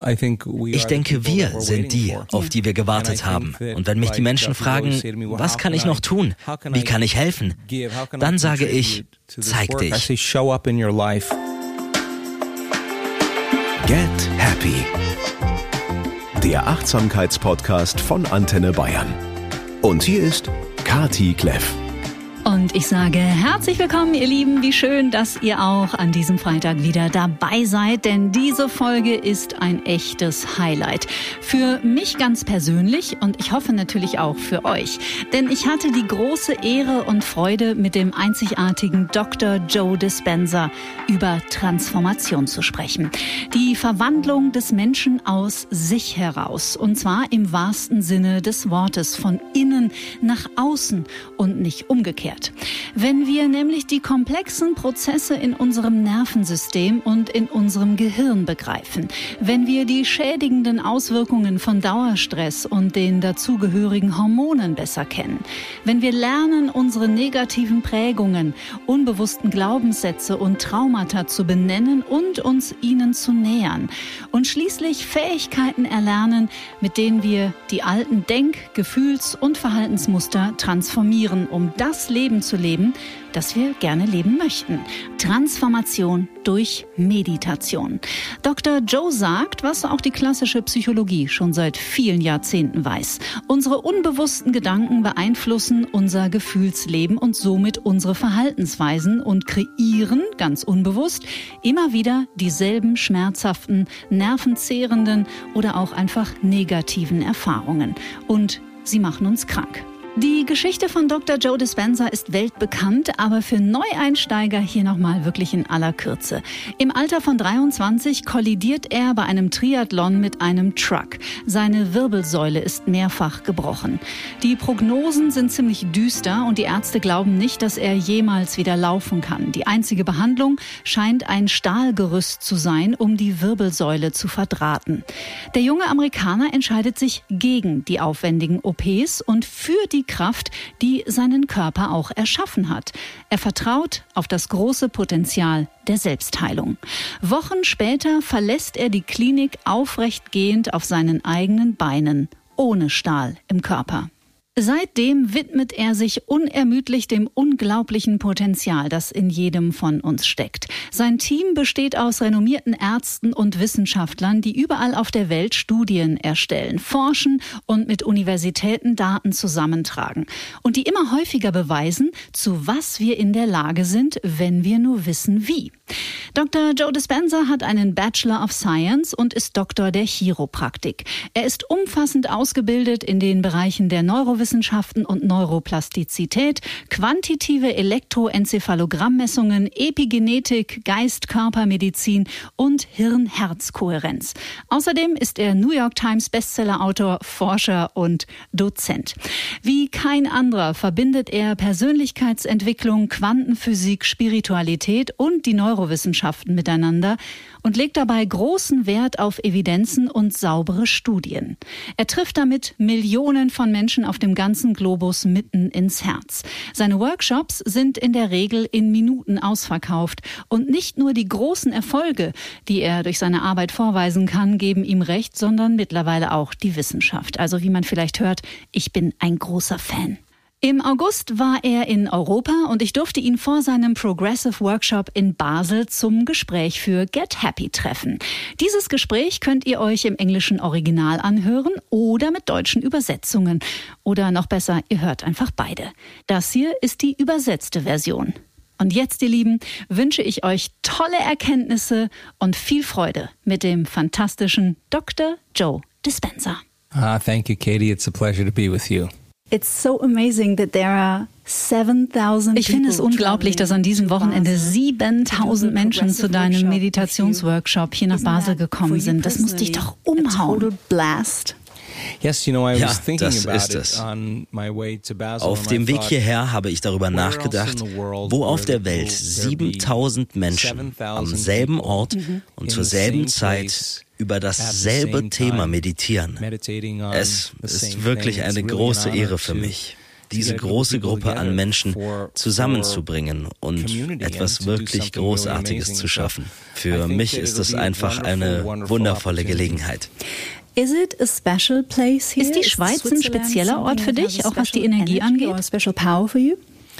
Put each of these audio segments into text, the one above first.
Ich denke, wir sind die, auf die wir gewartet haben. Und wenn mich die Menschen fragen, was kann ich noch tun? Wie kann ich helfen? Dann sage ich, zeig dich. Get Happy. Der Achtsamkeitspodcast von Antenne Bayern. Und hier ist Kati Kleff. Und ich sage herzlich willkommen, ihr Lieben. Wie schön, dass ihr auch an diesem Freitag wieder dabei seid, denn diese Folge ist ein echtes Highlight. Für mich ganz persönlich und ich hoffe natürlich auch für euch. Denn ich hatte die große Ehre und Freude, mit dem einzigartigen Dr. Joe Dispenza über Transformation zu sprechen. Die Verwandlung des Menschen aus sich heraus. Und zwar im wahrsten Sinne des Wortes, von innen nach außen und nicht umgekehrt erklärt. Wenn wir nämlich die komplexen Prozesse in unserem Nervensystem und in unserem Gehirn begreifen, wenn wir die schädigenden Auswirkungen von Dauerstress und den dazugehörigen Hormonen besser kennen, wenn wir lernen, unsere negativen Prägungen, unbewussten Glaubenssätze und Traumata zu benennen und uns ihnen zu nähern und schließlich Fähigkeiten erlernen, mit denen wir die alten Denk-, Gefühls- und Verhaltensmuster transformieren, um das Leben Leben zu leben, das wir gerne leben möchten. Transformation durch Meditation. Dr. Joe sagt, was auch die klassische Psychologie schon seit vielen Jahrzehnten weiß. Unsere unbewussten Gedanken beeinflussen unser Gefühlsleben und somit unsere Verhaltensweisen und kreieren, ganz unbewusst, immer wieder dieselben schmerzhaften, nervenzehrenden oder auch einfach negativen Erfahrungen. Und sie machen uns krank. Die Geschichte von Dr. Joe Dispenza ist weltbekannt, aber für Neueinsteiger hier nochmal wirklich in aller Kürze. Im Alter von 23 kollidiert er bei einem Triathlon mit einem Truck. Seine Wirbelsäule ist mehrfach gebrochen. Die Prognosen sind ziemlich düster und die Ärzte glauben nicht, dass er jemals wieder laufen kann. Die einzige Behandlung scheint ein Stahlgerüst zu sein, um die Wirbelsäule zu verdrahten. Der junge Amerikaner entscheidet sich gegen die aufwendigen OPs und für die Kraft, die seinen Körper auch erschaffen hat. Er vertraut auf das große Potenzial der Selbstheilung. Wochen später verlässt er die Klinik aufrecht gehend auf seinen eigenen Beinen, ohne Stahl im Körper. Seitdem widmet er sich unermüdlich dem unglaublichen Potenzial, das in jedem von uns steckt. Sein Team besteht aus renommierten Ärzten und Wissenschaftlern, die überall auf der Welt Studien erstellen, forschen und mit Universitäten Daten zusammentragen und die immer häufiger beweisen, zu was wir in der Lage sind, wenn wir nur wissen wie. Dr. Joe Dispenza hat einen Bachelor of Science und ist Doktor der Chiropraktik. Er ist umfassend ausgebildet in den Bereichen der Neurowissenschaften und Neuroplastizität, quantitative Elektroenzephalogrammessungen, Epigenetik, Geist-Körpermedizin und Hirn-Herz-Kohärenz. Außerdem ist er New York Times Bestsellerautor, Forscher und Dozent. Wie kein anderer verbindet er Persönlichkeitsentwicklung, Quantenphysik, Spiritualität und die Neuro Neurowissenschaften miteinander und legt dabei großen Wert auf Evidenzen und saubere Studien. Er trifft damit Millionen von Menschen auf dem ganzen Globus mitten ins Herz. Seine Workshops sind in der Regel in Minuten ausverkauft und nicht nur die großen Erfolge, die er durch seine Arbeit vorweisen kann, geben ihm recht, sondern mittlerweile auch die Wissenschaft. Also wie man vielleicht hört, ich bin ein großer Fan. Im August war er in Europa und ich durfte ihn vor seinem Progressive Workshop in Basel zum Gespräch für Get Happy treffen. Dieses Gespräch könnt ihr euch im englischen Original anhören oder mit deutschen Übersetzungen. Oder noch besser, ihr hört einfach beide. Das hier ist die übersetzte Version. Und jetzt, ihr Lieben, wünsche ich euch tolle Erkenntnisse und viel Freude mit dem fantastischen Dr. Joe Dispenza. Ah, thank you, Katie. It's a pleasure to be with you. Ich finde es unglaublich, dass an diesem Wochenende 7000 Menschen zu deinem Meditationsworkshop hier nach Basel gekommen sind. Das muss dich doch umhauen. Yes, you know, I was ja, das ist es. Auf dem Weg hierher habe ich darüber nachgedacht, wo auf der Welt 7000 Menschen am selben Ort mhm. und zur selben Zeit über dasselbe Thema meditieren. Es ist wirklich eine große Ehre für mich. diese große Gruppe an Menschen zusammenzubringen und etwas wirklich Großartiges zu schaffen. Für mich ist es einfach eine wundervolle Gelegenheit. Ist die Schweiz ein spezieller Ort für dich, auch was die Energie angeht?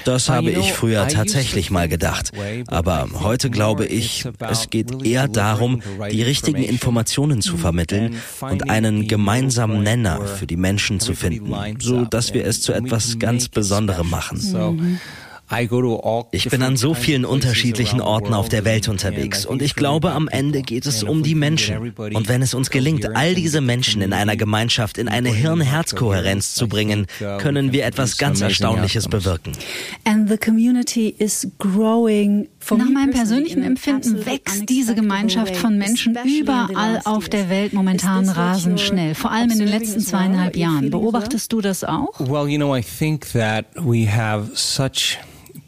Das habe ich früher tatsächlich mal gedacht. Aber heute glaube ich, es geht eher darum, die richtigen Informationen zu vermitteln und einen gemeinsamen Nenner für die Menschen zu finden, so dass wir es zu etwas ganz Besonderem machen. Mhm. Ich bin an so vielen unterschiedlichen Orten auf der Welt unterwegs und ich glaube, am Ende geht es um die Menschen. Und wenn es uns gelingt, all diese Menschen in einer Gemeinschaft in eine Hirn-Herz-Kohärenz zu bringen, können wir etwas ganz Erstaunliches bewirken. Nach meinem persönlichen Empfinden wächst diese Gemeinschaft von Menschen überall auf der Welt momentan rasend schnell, vor allem in den letzten zweieinhalb Jahren. Beobachtest du das auch? Well, you know, I think that we have such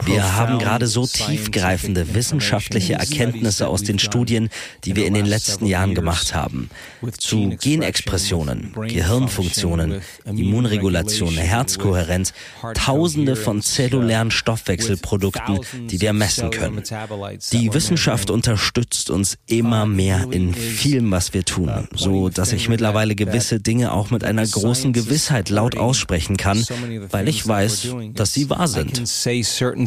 wir haben gerade so tiefgreifende wissenschaftliche Erkenntnisse aus den Studien, die wir in den letzten Jahren gemacht haben. Zu Genexpressionen, Gehirnfunktionen, Immunregulation, Herzkohärenz, tausende von zellulären Stoffwechselprodukten, die wir messen können. Die Wissenschaft unterstützt uns immer mehr in vielem, was wir tun, so dass ich mittlerweile gewisse Dinge auch mit einer großen Gewissheit laut aussprechen kann, weil ich weiß, dass sie wahr sind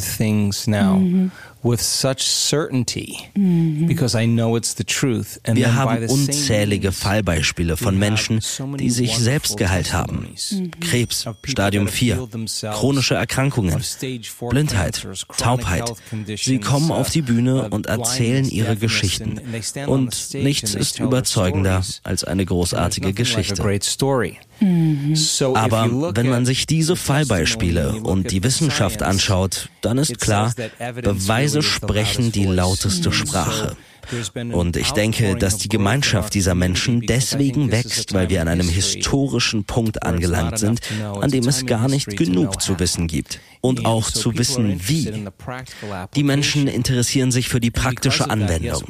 things now mm-hmm. with such certainty mhm. because I know it's the truth. And Wir haben unzählige Fallbeispiele von Menschen, die sich selbst geheilt haben. Mhm. Krebs, Stadium 4, chronische Erkrankungen, Blindheit, Taubheit. Sie kommen auf die Bühne und erzählen ihre Geschichten. Und nichts ist überzeugender als eine großartige Geschichte. Aber wenn man sich diese Fallbeispiele und die Wissenschaft anschaut, dann ist klar, Beweise Weise sprechen die lauteste Sprache. Und ich denke, dass die Gemeinschaft dieser Menschen deswegen wächst, weil wir an einem historischen Punkt angelangt sind, an dem es gar nicht genug zu wissen gibt und auch zu wissen, wie. Die Menschen interessieren sich für die praktische Anwendung.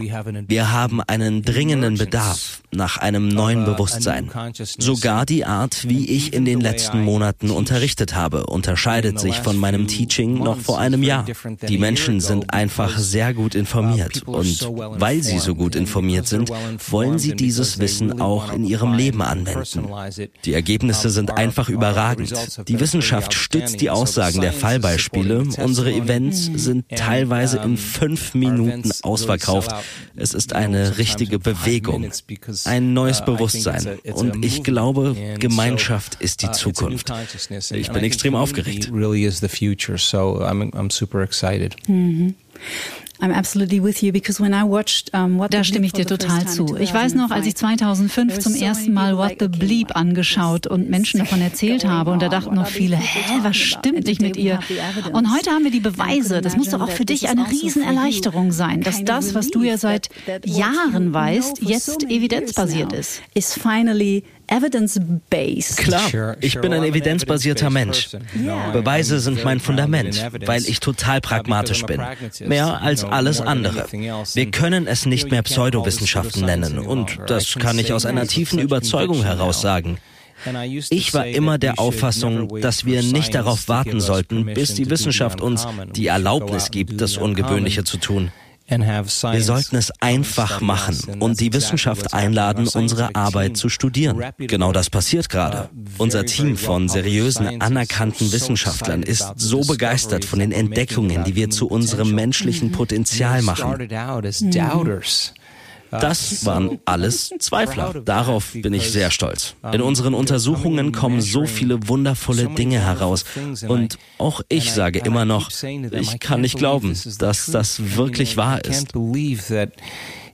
Wir haben einen dringenden Bedarf nach einem neuen Bewusstsein. Sogar die Art, wie ich in den letzten Monaten unterrichtet habe, unterscheidet sich von meinem Teaching noch vor einem Jahr. Die Menschen sind einfach sehr gut informiert und weil sie so gut informiert sind, wollen sie dieses Wissen auch in ihrem Leben anwenden. Die Ergebnisse sind einfach überragend. Die Wissenschaft stützt die Aussagen der Fallbeispiele. Unsere Events sind teilweise in fünf Minuten ausverkauft. Es ist eine richtige Bewegung, ein neues Bewusstsein. Und ich glaube, Gemeinschaft ist die Zukunft. Ich bin extrem aufgeregt. Mhm. Da stimme ich dir total zu. Ich weiß noch, als ich 2005 zum ersten Mal What the Bleep angeschaut und Menschen davon erzählt habe und da dachten noch viele, hä, was stimmt nicht mit ihr? Und heute haben wir die Beweise. Das muss doch auch für dich eine Riesenerleichterung sein, dass das, was du ja seit Jahren weißt, jetzt evidenzbasiert ist. Is finally evidence-based. Klar, ich bin ein evidenzbasierter Mensch. Beweise sind mein Fundament, weil ich total pragmatisch bin. Mehr als alles andere. Wir können es nicht mehr Pseudowissenschaften nennen und das kann ich aus einer tiefen Überzeugung heraus sagen. Ich war immer der Auffassung, dass wir nicht darauf warten sollten, bis die Wissenschaft uns die Erlaubnis gibt, das Ungewöhnliche zu tun. Wir sollten es einfach machen und die Wissenschaft einladen, unsere Arbeit zu studieren. Genau das passiert gerade. Unser Team von seriösen, anerkannten Wissenschaftlern ist so begeistert von den Entdeckungen, die wir zu unserem menschlichen Potenzial machen. Das waren alles Zweifler. Darauf bin ich sehr stolz. In unseren Untersuchungen kommen so viele wundervolle Dinge heraus. Und auch ich sage immer noch, ich kann nicht glauben, dass das wirklich wahr ist.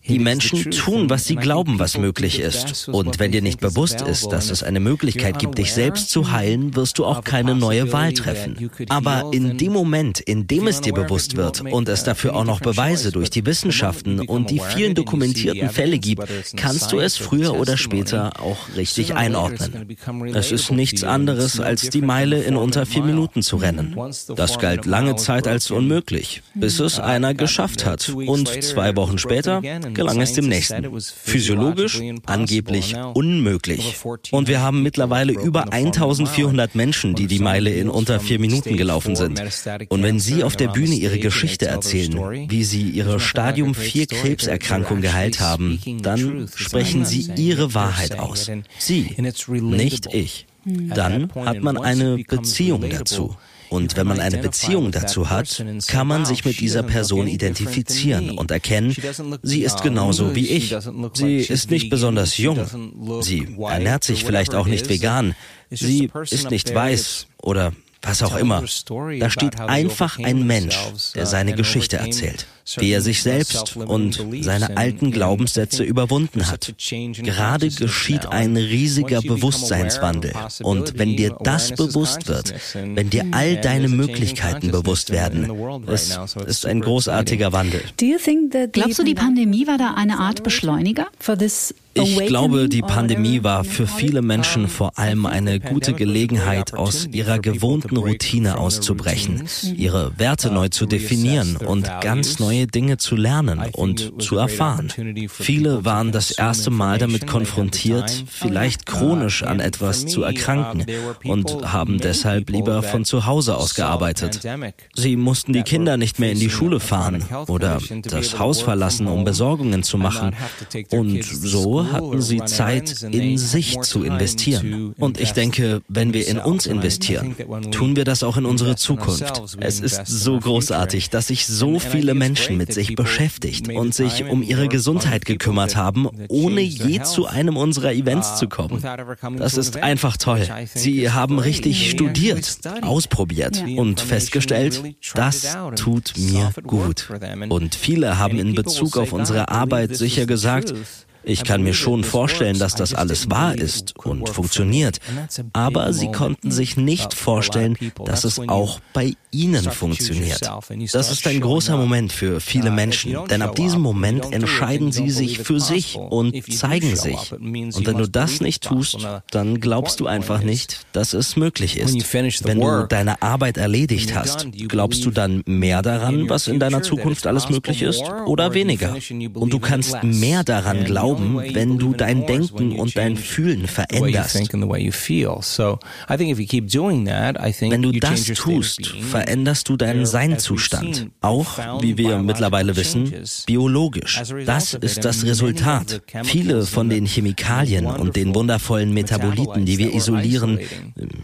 Die Menschen tun, was sie glauben, was möglich ist. Und wenn dir nicht bewusst ist, dass es eine Möglichkeit gibt, dich selbst zu heilen, wirst du auch keine neue Wahl treffen. Aber in dem Moment, in dem es dir bewusst wird und es dafür auch noch Beweise durch die Wissenschaften und die vielen dokumentierten Fälle gibt, kannst du es früher oder später auch richtig einordnen. Es ist nichts anderes, als die Meile in unter vier Minuten zu rennen. Das galt lange Zeit als unmöglich, bis es einer geschafft hat. Und zwei Wochen später gelang es dem nächsten. Physiologisch angeblich unmöglich. Und wir haben mittlerweile über 1400 Menschen, die die Meile in unter vier Minuten gelaufen sind. Und wenn Sie auf der Bühne Ihre Geschichte erzählen, wie Sie Ihre Stadium 4 Krebserkrankung geheilt haben, dann sprechen Sie Ihre Wahrheit aus. Sie, nicht ich. Dann hat man eine Beziehung dazu. Und wenn man eine Beziehung dazu hat, kann man sich mit dieser Person identifizieren und erkennen, sie ist genauso wie ich. Sie ist nicht besonders jung. Sie ernährt sich vielleicht auch nicht vegan. Sie ist nicht weiß oder was auch immer. Da steht einfach ein Mensch, der seine Geschichte erzählt, wie er sich selbst und seine alten Glaubenssätze überwunden hat. Gerade geschieht ein riesiger Bewusstseinswandel. Und wenn dir das bewusst wird, wenn dir all deine Möglichkeiten bewusst werden, es ist ein großartiger Wandel. Glaubst du, die Pandemie war da eine Art Beschleuniger? Ich glaube, die Pandemie war für viele Menschen vor allem eine gute Gelegenheit, aus ihrer gewohnten Routine auszubrechen, ihre Werte neu zu definieren und ganz neue Dinge zu lernen und zu erfahren. Viele waren das erste Mal damit konfrontiert, vielleicht chronisch an etwas zu erkranken und haben deshalb lieber von zu Hause aus gearbeitet. Sie mussten die Kinder nicht mehr in die Schule fahren oder das Haus verlassen, um Besorgungen zu machen. Und so hatten sie Zeit, in sich zu investieren. Und ich denke, wenn wir in uns investieren, tun wir das auch in unsere Zukunft. Es ist so großartig, dass sich so viele Menschen mit sich beschäftigt und sich um ihre Gesundheit gekümmert haben, ohne je zu einem unserer Events zu kommen. Das ist einfach toll. Sie haben richtig studiert, ausprobiert und festgestellt, das tut mir gut. Und viele haben in Bezug auf unsere Arbeit sicher gesagt, ich kann mir schon vorstellen, dass das alles wahr ist und funktioniert, aber sie konnten sich nicht vorstellen, dass es auch bei ihnen funktioniert. Das ist ein großer Moment für viele Menschen, denn ab diesem Moment entscheiden sie sich für sich und zeigen sich. Und wenn du das nicht tust, dann glaubst du einfach nicht, dass es möglich ist. Wenn du deine Arbeit erledigt hast, glaubst du dann mehr daran, was in deiner Zukunft alles möglich ist oder weniger? Und du kannst mehr daran glauben, wenn du dein Denken und dein Fühlen veränderst. Wenn du das tust, veränderst du deinen Seinzustand, auch, wie wir mittlerweile wissen, biologisch. Das ist das Resultat. Viele von den Chemikalien und den wundervollen Metaboliten, die wir isolieren,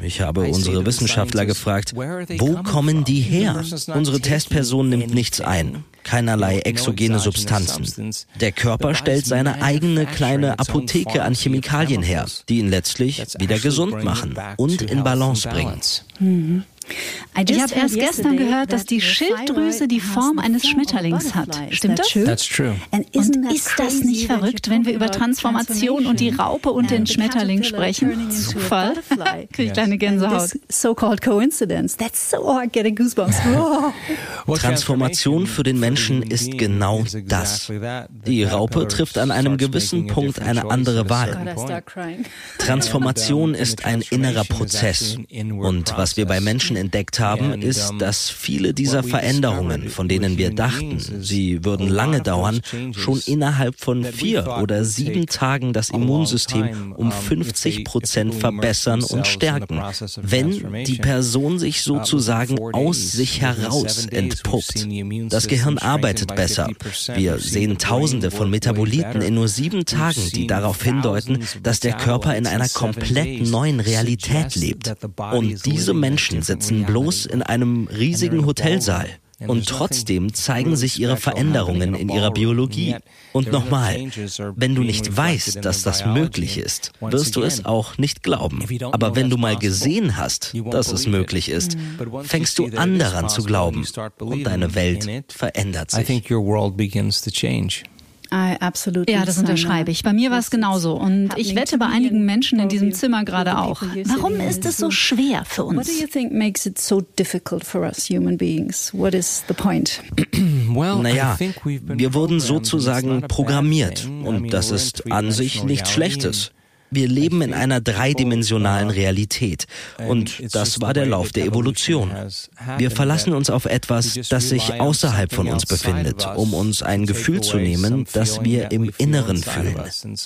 ich habe unsere Wissenschaftler gefragt, wo kommen die her? Unsere Testperson nimmt nichts ein keinerlei exogene Substanzen. Der Körper stellt seine eigene kleine Apotheke an Chemikalien her, die ihn letztlich wieder gesund machen und in Balance bringen. Mhm. Ich habe erst gestern gehört, dass die Schilddrüse die Form eines Schmetterlings hat. Stimmt das? That's true. Und ist das nicht verrückt, wenn wir über Transformation und die Raupe und den Schmetterling sprechen? Zufall? Kriege ich kleine Gänsehaut. So-called coincidence. That's so hard getting goosebumps. Transformation für den Menschen ist genau das. Die Raupe trifft an einem gewissen Punkt eine andere Wahl. Transformation ist ein innerer Prozess. Und was wir bei Menschen Menschen entdeckt haben, ist, dass viele dieser Veränderungen, von denen wir dachten, sie würden lange dauern, schon innerhalb von vier oder sieben Tagen das Immunsystem um 50 Prozent verbessern und stärken, wenn die Person sich sozusagen aus sich heraus entpuppt. Das Gehirn arbeitet besser. Wir sehen Tausende von Metaboliten in nur sieben Tagen, die darauf hindeuten, dass der Körper in einer komplett neuen Realität lebt. Und diese Menschen sitzen sitzen bloß in einem riesigen Hotelsaal. Und trotzdem zeigen sich ihre Veränderungen in ihrer Biologie. Und nochmal, wenn du nicht weißt, dass das möglich ist, wirst du es auch nicht glauben. Aber wenn du mal gesehen hast, dass es möglich ist, fängst du an daran zu glauben. Und deine Welt verändert sich. Ja, das unterschreibe ich. Bei mir war es genauso. Und ich wette bei einigen Menschen in diesem Zimmer gerade auch. Warum ist es so schwer für uns? What do you think makes it so difficult for us human beings? What is the point? Naja, wir wurden sozusagen programmiert. Und das ist an sich nichts Schlechtes. Wir leben in einer dreidimensionalen Realität und das war der Lauf der Evolution. Wir verlassen uns auf etwas, das sich außerhalb von uns befindet, um uns ein Gefühl zu nehmen, das wir im Inneren fühlen.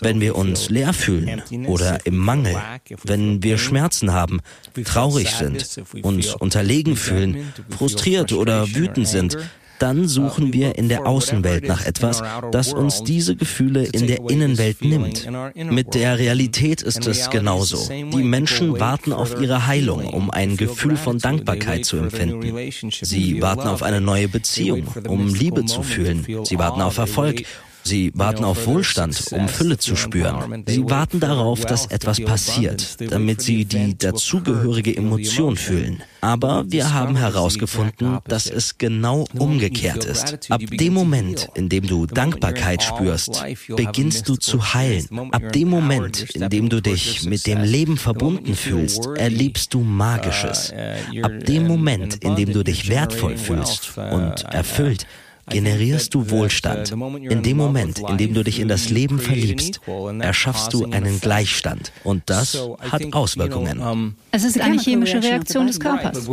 Wenn wir uns leer fühlen oder im Mangel, wenn wir Schmerzen haben, traurig sind, uns unterlegen fühlen, frustriert oder wütend sind, dann suchen wir in der Außenwelt nach etwas, das uns diese Gefühle in der Innenwelt nimmt. Mit der Realität ist es genauso. Die Menschen warten auf ihre Heilung, um ein Gefühl von Dankbarkeit zu empfinden. Sie warten auf eine neue Beziehung, um Liebe zu fühlen. Sie warten auf Erfolg, Sie warten auf Wohlstand, um Fülle zu spüren. Sie warten darauf, dass etwas passiert, damit sie die dazugehörige Emotion fühlen. Aber wir haben herausgefunden, dass es genau umgekehrt ist. Ab dem Moment, in dem du Dankbarkeit spürst, beginnst du zu heilen. Ab dem Moment, in dem du dich mit dem Leben verbunden fühlst, erlebst du Magisches. Ab dem Moment, in dem du dich wertvoll fühlst und erfüllt, generierst du Wohlstand. In dem Moment, in dem du dich in das Leben verliebst, erschaffst du einen Gleichstand. Und das hat Auswirkungen. Es ist eine chemische Reaktion des Körpers.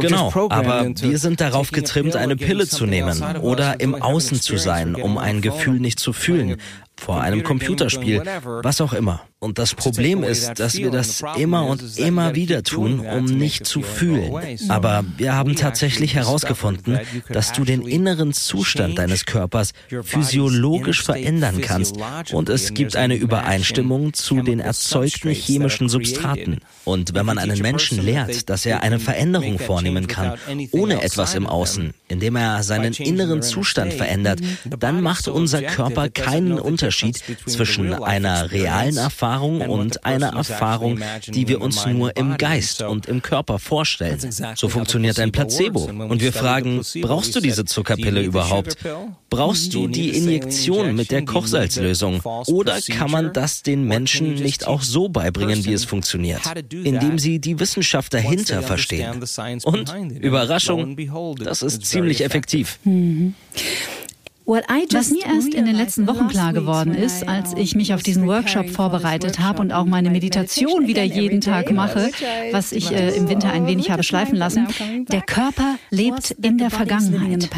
Genau, aber wir sind darauf getrimmt, eine Pille zu nehmen oder im Außen zu sein, um ein Gefühl nicht zu fühlen vor einem Computerspiel, was auch immer. Und das Problem ist, dass wir das immer und immer wieder tun, um nicht zu fühlen. Aber wir haben tatsächlich herausgefunden, dass du den inneren Zustand deines Körpers physiologisch verändern kannst. Und es gibt eine Übereinstimmung zu den erzeugten chemischen Substraten. Und wenn man einen Menschen lehrt, dass er eine Veränderung vornehmen kann, ohne etwas im Außen, indem er seinen inneren Zustand verändert, dann macht unser Körper keinen Unterschied zwischen einer realen Erfahrung und eine Erfahrung, die wir uns nur im Geist und im Körper vorstellen. So funktioniert ein Placebo. Und wir fragen, brauchst du diese Zuckerpille überhaupt? Brauchst du die Injektion mit der Kochsalzlösung? Oder kann man das den Menschen nicht auch so beibringen, wie es funktioniert? Indem sie die Wissenschaft dahinter verstehen. Und Überraschung, das ist ziemlich effektiv. Mhm. Was mir erst in den letzten Wochen klar geworden ist, als ich mich auf diesen Workshop vorbereitet habe und auch meine Meditation wieder jeden Tag mache, was ich äh, im Winter ein wenig habe schleifen lassen, der Körper lebt in der Vergangenheit.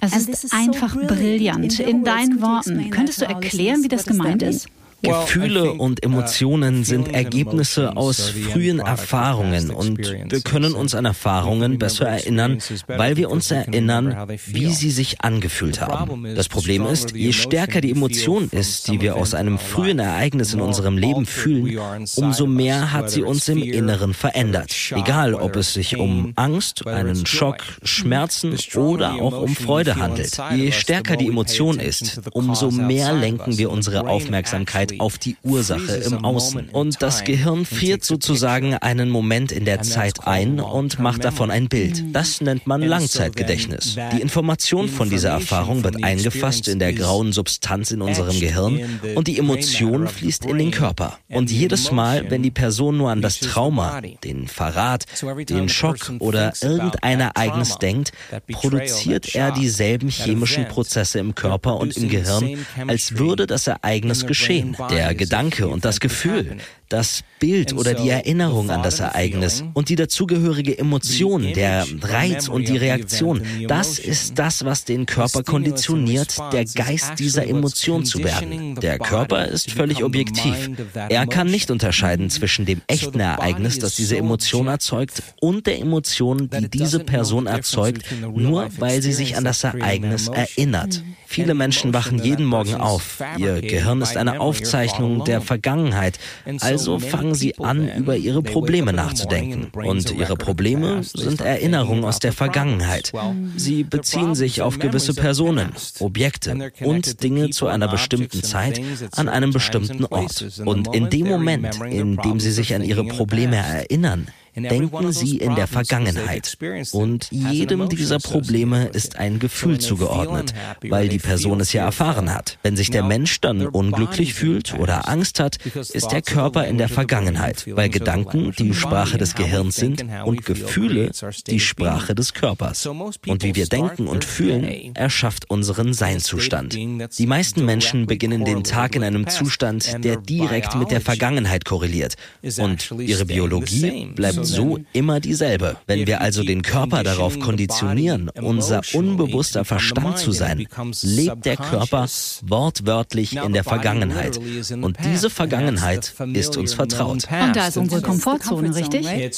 Es ist einfach brillant. In deinen Worten, könntest du erklären, wie das gemeint ist? Gefühle und Emotionen sind Ergebnisse aus frühen Erfahrungen und wir können uns an Erfahrungen besser erinnern, weil wir uns erinnern, wie sie sich angefühlt haben. Das Problem ist, je stärker die Emotion ist, die wir aus einem frühen Ereignis in unserem Leben fühlen, umso mehr hat sie uns im Inneren verändert. Egal, ob es sich um Angst, einen Schock, Schmerzen oder auch um Freude handelt. Je stärker die Emotion ist, umso mehr lenken wir unsere Aufmerksamkeit Aufmerksamkeit auf die Ursache im Außen. Und das Gehirn friert sozusagen einen Moment in der Zeit ein und macht davon ein Bild. Das nennt man Langzeitgedächtnis. Die Information von dieser Erfahrung wird eingefasst in der grauen Substanz in unserem Gehirn und die Emotion fließt in den Körper. Und jedes Mal, wenn die Person nur an das Trauma, den Verrat, den Schock oder irgendein Ereignis denkt, produziert er dieselben chemischen Prozesse im Körper und im Gehirn, als würde das Ereignis geschehen der Gedanke und das Gefühl, das Bild oder die Erinnerung an das Ereignis und die dazugehörige Emotion, der Reiz und die Reaktion, das ist das, was den Körper konditioniert, der Geist dieser Emotion zu werden. Der Körper ist völlig objektiv. Er kann nicht unterscheiden zwischen dem echten Ereignis, das diese Emotion erzeugt, und der Emotion, die diese Person erzeugt, nur weil sie sich an das Ereignis erinnert. Viele Menschen wachen jeden Morgen auf. Ihr Gehirn ist eine Aufzeichnung der Vergangenheit. Also fangen sie an, über ihre Probleme nachzudenken. Und ihre Probleme sind Erinnerungen aus der Vergangenheit. Sie beziehen sich auf gewisse Personen, Objekte und Dinge zu einer bestimmten Zeit an einem bestimmten Ort. Und in dem Moment, in dem sie sich an ihre Probleme erinnern, denken sie in der Vergangenheit. Und jedem dieser Probleme ist ein Gefühl zugeordnet, weil die Person es ja erfahren hat. Wenn sich der Mensch dann unglücklich fühlt oder Angst hat, ist der Körper in der Vergangenheit, weil Gedanken die Sprache des Gehirns sind und Gefühle die Sprache des Körpers. Und wie wir denken und fühlen, erschafft unseren Seinzustand. Die meisten Menschen beginnen den Tag in einem Zustand, der direkt mit der Vergangenheit korreliert. Und ihre Biologie bleibt so immer dieselbe. Wenn wir also den Körper darauf konditionieren, unser unbewusster Verstand zu sein, lebt der Körper wortwörtlich in der Vergangenheit. Und diese Vergangenheit ist uns vertraut. Und da ist unsere Komfortzone, richtig? Yeah.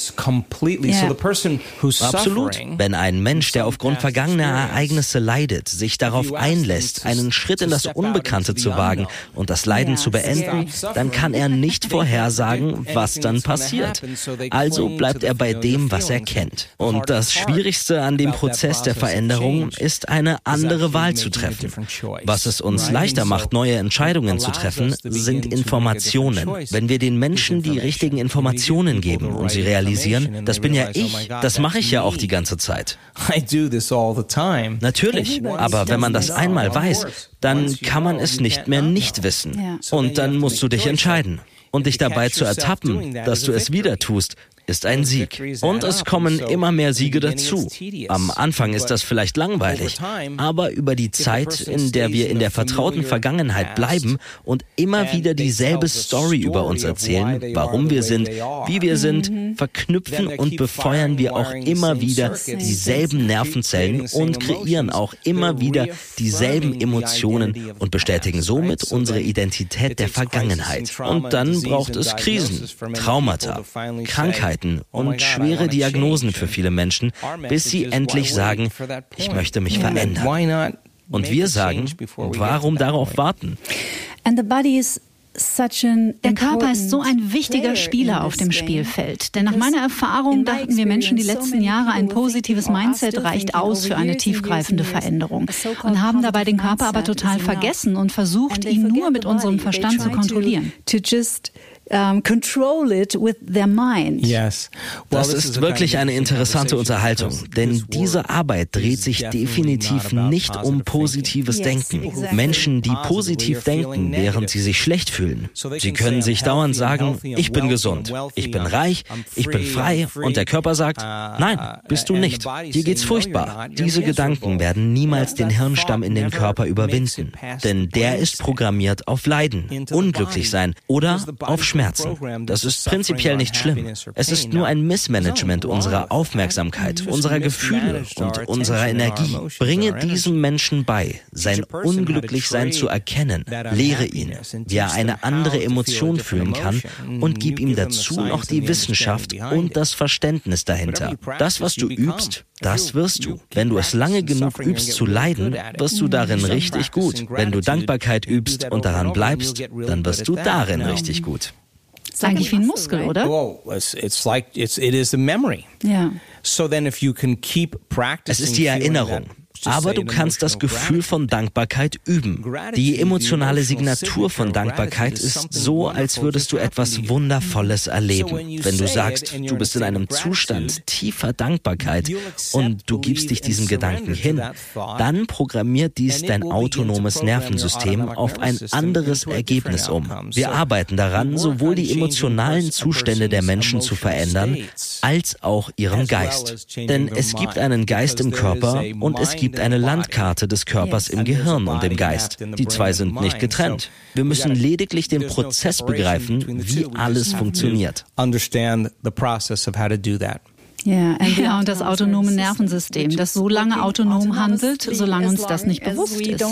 Absolut. Wenn ein Mensch, der aufgrund vergangener Ereignisse leidet, sich darauf einlässt, einen Schritt in das Unbekannte zu wagen und das Leiden zu beenden, dann kann er nicht vorhersagen, was dann passiert. Also bleibt er bei dem, was er kennt. Und das Schwierigste an dem Prozess der Veränderung ist eine andere Wahl zu treffen. Was es uns leichter macht, neue Entscheidungen zu treffen, sind Informationen. Wenn wir den Menschen die richtigen Informationen geben und sie realisieren, das bin ja ich, das mache ich ja auch die ganze Zeit. Natürlich, aber wenn man das einmal weiß, dann kann man es nicht mehr nicht wissen. Und dann musst du dich entscheiden. Und dich dabei zu ertappen, dass du es wieder tust, ist ein Sieg. Und es kommen immer mehr Siege dazu. Am Anfang ist das vielleicht langweilig, aber über die Zeit, in der wir in der vertrauten Vergangenheit bleiben und immer wieder dieselbe Story über uns erzählen, warum wir sind, wie wir sind, verknüpfen und befeuern wir auch immer wieder dieselben Nervenzellen und kreieren auch immer wieder dieselben Emotionen und bestätigen somit unsere Identität der Vergangenheit. Und dann braucht es Krisen, Traumata, Krankheiten, Krankheiten und schwere Diagnosen für viele Menschen, bis sie endlich sagen, ich möchte mich verändern. Und wir sagen, warum darauf warten? Der Körper ist so ein wichtiger Spieler auf dem Spielfeld. Denn nach meiner Erfahrung dachten wir Menschen die letzten Jahre, ein positives Mindset reicht aus für eine tiefgreifende Veränderung. Und haben dabei den Körper aber total vergessen und versucht, ihn nur mit unserem Verstand zu kontrollieren um, control it with their mind. Yes. das ist wirklich eine interessante Unterhaltung, denn diese Arbeit dreht sich definitiv nicht um positives Denken. Menschen, die positiv denken, während sie sich schlecht fühlen. Sie können sich dauernd sagen, ich bin gesund, ich bin reich, ich bin frei und der Körper sagt, uh, nein, bist du nicht. Dir geht's furchtbar. Diese Gedanken werden niemals den Hirnstamm in den Körper überwinden, denn der ist programmiert auf Leiden, unglücklich sein oder auf Schmerz. Schmerzen. Das ist prinzipiell nicht schlimm. Es ist nur ein Missmanagement unserer Aufmerksamkeit, unserer Gefühle und unserer Energie. Bringe diesem Menschen bei, sein Unglücklichsein zu erkennen. Lehre ihn, wie er eine andere Emotion fühlen kann und gib ihm dazu noch die Wissenschaft und das Verständnis dahinter. Das, was du übst, das wirst du. Wenn du es lange genug übst zu leiden, wirst du darin richtig gut. Wenn du Dankbarkeit übst und daran bleibst, dann wirst du darin richtig gut. Ist eigentlich wie ein Muskel, oder? Oh, it's, it's like it's it is a memory. Ja. So then if you can keep practicing, es ist die Erinnerung. Aber du kannst das Gefühl von Dankbarkeit üben. Die emotionale Signatur von Dankbarkeit ist so, als würdest du etwas Wundervolles erleben. Wenn du sagst, du bist in einem Zustand tiefer Dankbarkeit und du gibst dich diesem Gedanken hin, dann programmiert dies dein autonomes Nervensystem auf ein anderes Ergebnis um. Wir arbeiten daran, sowohl die emotionalen Zustände der Menschen zu verändern, als auch ihren Geist. Denn es gibt einen Geist im Körper und es gibt eine Landkarte des Körpers im Gehirn und im Geist. Die zwei sind nicht getrennt. Wir müssen lediglich den Prozess begreifen, wie alles funktioniert. Ja, ja, und das autonome Nervensystem, das so lange autonom handelt, solange uns das nicht bewusst ist.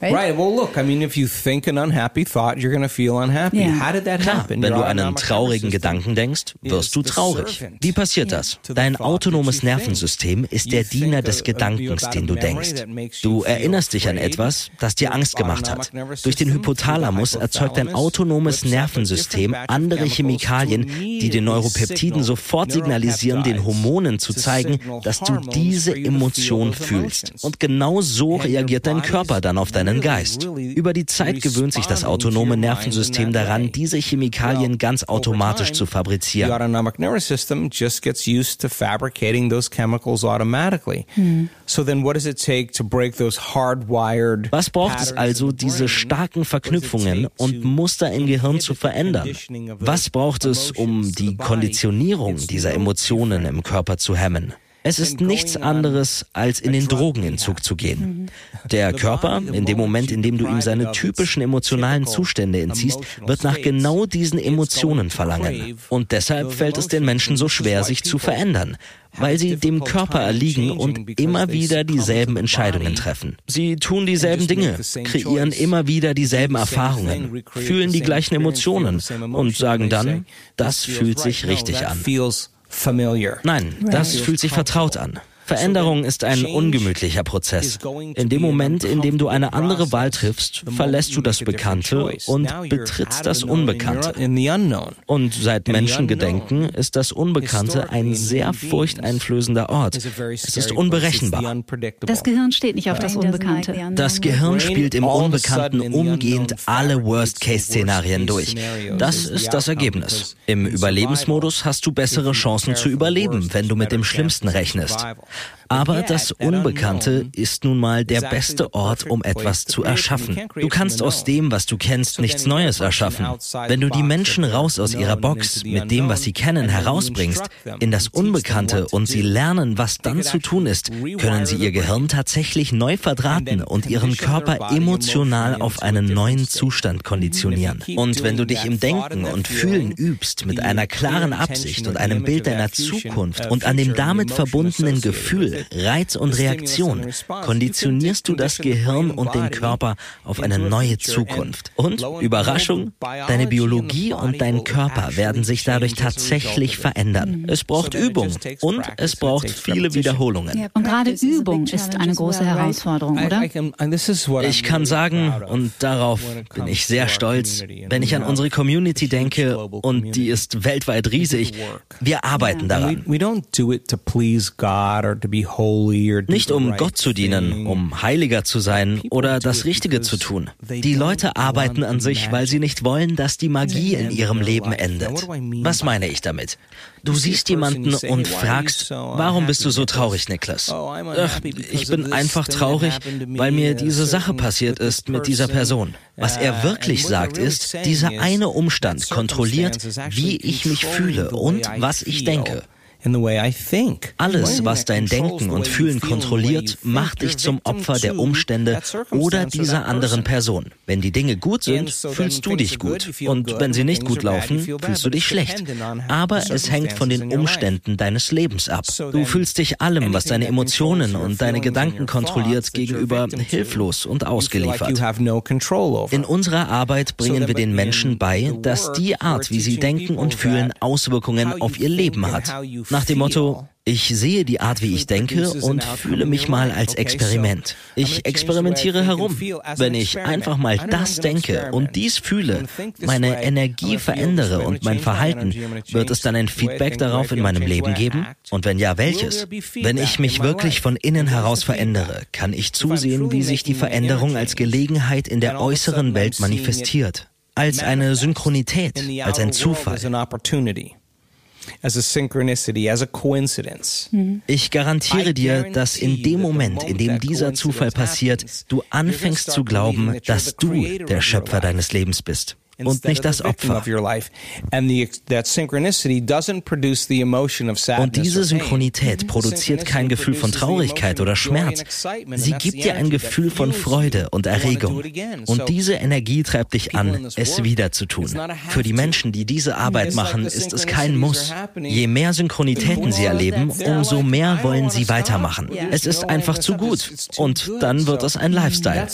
Right. Well, look, I mean, if you think an unhappy thought, you're going to feel unhappy. How did that happen? Wenn du einen traurigen Gedanken denkst, wirst du traurig. Wie passiert das? Dein autonomes Nervensystem ist der Diener des Gedankens, den du denkst. Du erinnerst dich an etwas, das dir Angst gemacht hat. Durch den Hypothalamus erzeugt dein autonomes Nervensystem andere Chemikalien, die den Neuropeptiden sofort signalisieren, den Hormon Pheromonen zu zeigen, dass du diese Emotion fühlst. Und genau so reagiert dein Körper dann auf deinen Geist. Über die Zeit gewöhnt sich das autonome Nervensystem daran, diese Chemikalien ganz automatisch zu fabrizieren. Was braucht es also, diese starken Verknüpfungen und Muster im Gehirn zu verändern? Was braucht es, um die Konditionierung dieser Emotionen im Körper zu hemmen? Es ist nichts anderes, als in den Drogenentzug zu gehen. Der Körper, in dem Moment, in dem du ihm seine typischen emotionalen Zustände entziehst, wird nach genau diesen Emotionen verlangen. Und deshalb fällt es den Menschen so schwer, sich zu verändern, weil sie dem Körper erliegen und immer wieder dieselben Entscheidungen treffen. Sie tun dieselben Dinge, kreieren immer wieder dieselben Erfahrungen, fühlen die gleichen Emotionen und sagen dann, das fühlt sich richtig an. Nein, das fühlt sich vertraut an. Veränderung ist ein ungemütlicher Prozess. In dem Moment, in dem du eine andere Wahl triffst, verlässt du das Bekannte und betrittst das Unbekannte. Und seit Menschengedenken ist das Unbekannte ein sehr furchteinflößender Ort. Es ist unberechenbar. Das Gehirn steht nicht auf das Unbekannte. Das Gehirn spielt im Unbekannten umgehend alle Worst-Case-Szenarien durch. Das ist das Ergebnis. Im Überlebensmodus hast du bessere Chancen zu überleben, wenn du mit dem Schlimmsten rechnest. Aber das Unbekannte ist nun mal der beste Ort, um etwas zu erschaffen. Du kannst aus dem, was du kennst, nichts Neues erschaffen. Wenn du die Menschen raus aus ihrer Box mit dem, was sie kennen, herausbringst, in das Unbekannte und sie lernen, was dann zu tun ist, können sie ihr Gehirn tatsächlich neu verdrahten und ihren Körper emotional auf einen neuen Zustand konditionieren. Und wenn du dich im Denken und Fühlen übst mit einer klaren Absicht und einem Bild deiner Zukunft und an dem damit verbundenen Gefühl, Gefühl, Reiz und Reaktion konditionierst du das Gehirn und den Körper auf eine neue Zukunft. Und Überraschung, deine Biologie und dein Körper werden sich dadurch tatsächlich verändern. Es braucht Übung und es braucht viele Wiederholungen. Und gerade Übung ist eine große Herausforderung, oder? Ich kann sagen, und darauf bin ich sehr stolz, wenn ich an unsere Community denke, und die ist weltweit riesig, wir arbeiten daran. Nicht um Gott zu dienen, um heiliger zu sein oder das Richtige zu tun. Die Leute arbeiten an sich, weil sie nicht wollen, dass die Magie in ihrem Leben endet. Was meine ich damit? Du siehst jemanden und fragst, warum bist du so traurig, Niklas? Ach, ich bin einfach traurig, weil mir diese Sache passiert ist mit dieser Person. Was er wirklich sagt ist, dieser eine Umstand kontrolliert, wie ich mich fühle und was ich denke. Alles, was dein Denken und Fühlen kontrolliert, macht dich zum Opfer der Umstände oder dieser anderen Person. Wenn die Dinge gut sind, fühlst du dich gut. Und wenn sie nicht gut laufen, fühlst du dich schlecht. Aber es hängt von den Umständen deines Lebens ab. Du fühlst dich allem, was deine Emotionen und deine Gedanken kontrolliert, gegenüber hilflos und ausgeliefert. In unserer Arbeit bringen wir den Menschen bei, dass die Art, wie sie denken und fühlen, Auswirkungen auf ihr Leben hat. Nach dem Motto, ich sehe die Art, wie ich denke und fühle mich mal als Experiment. Ich experimentiere herum. Wenn ich einfach mal das denke und dies fühle, meine Energie verändere und mein Verhalten, wird es dann ein Feedback darauf in meinem Leben geben? Und wenn ja, welches? Wenn ich mich wirklich von innen heraus verändere, kann ich zusehen, wie sich die Veränderung als Gelegenheit in der äußeren Welt manifestiert. Als eine Synchronität, als ein Zufall as a synchronicity, as a coincidence. Mhm. Ich garantiere dir, dass in dem Moment, in dem dieser Zufall passiert, du anfängst zu glauben, dass du der Schöpfer deines Lebens bist und nicht das Opfer. Und diese Synchronität produziert kein Gefühl von Traurigkeit oder Schmerz. Sie gibt dir ein Gefühl von Freude und Erregung. Und diese Energie treibt dich an, es wieder zu tun. Für die Menschen, die diese Arbeit machen, ist es kein Muss. Je mehr Synchronitäten sie erleben, umso mehr wollen sie weitermachen. Es ist einfach zu gut. Und dann wird es ein Lifestyle.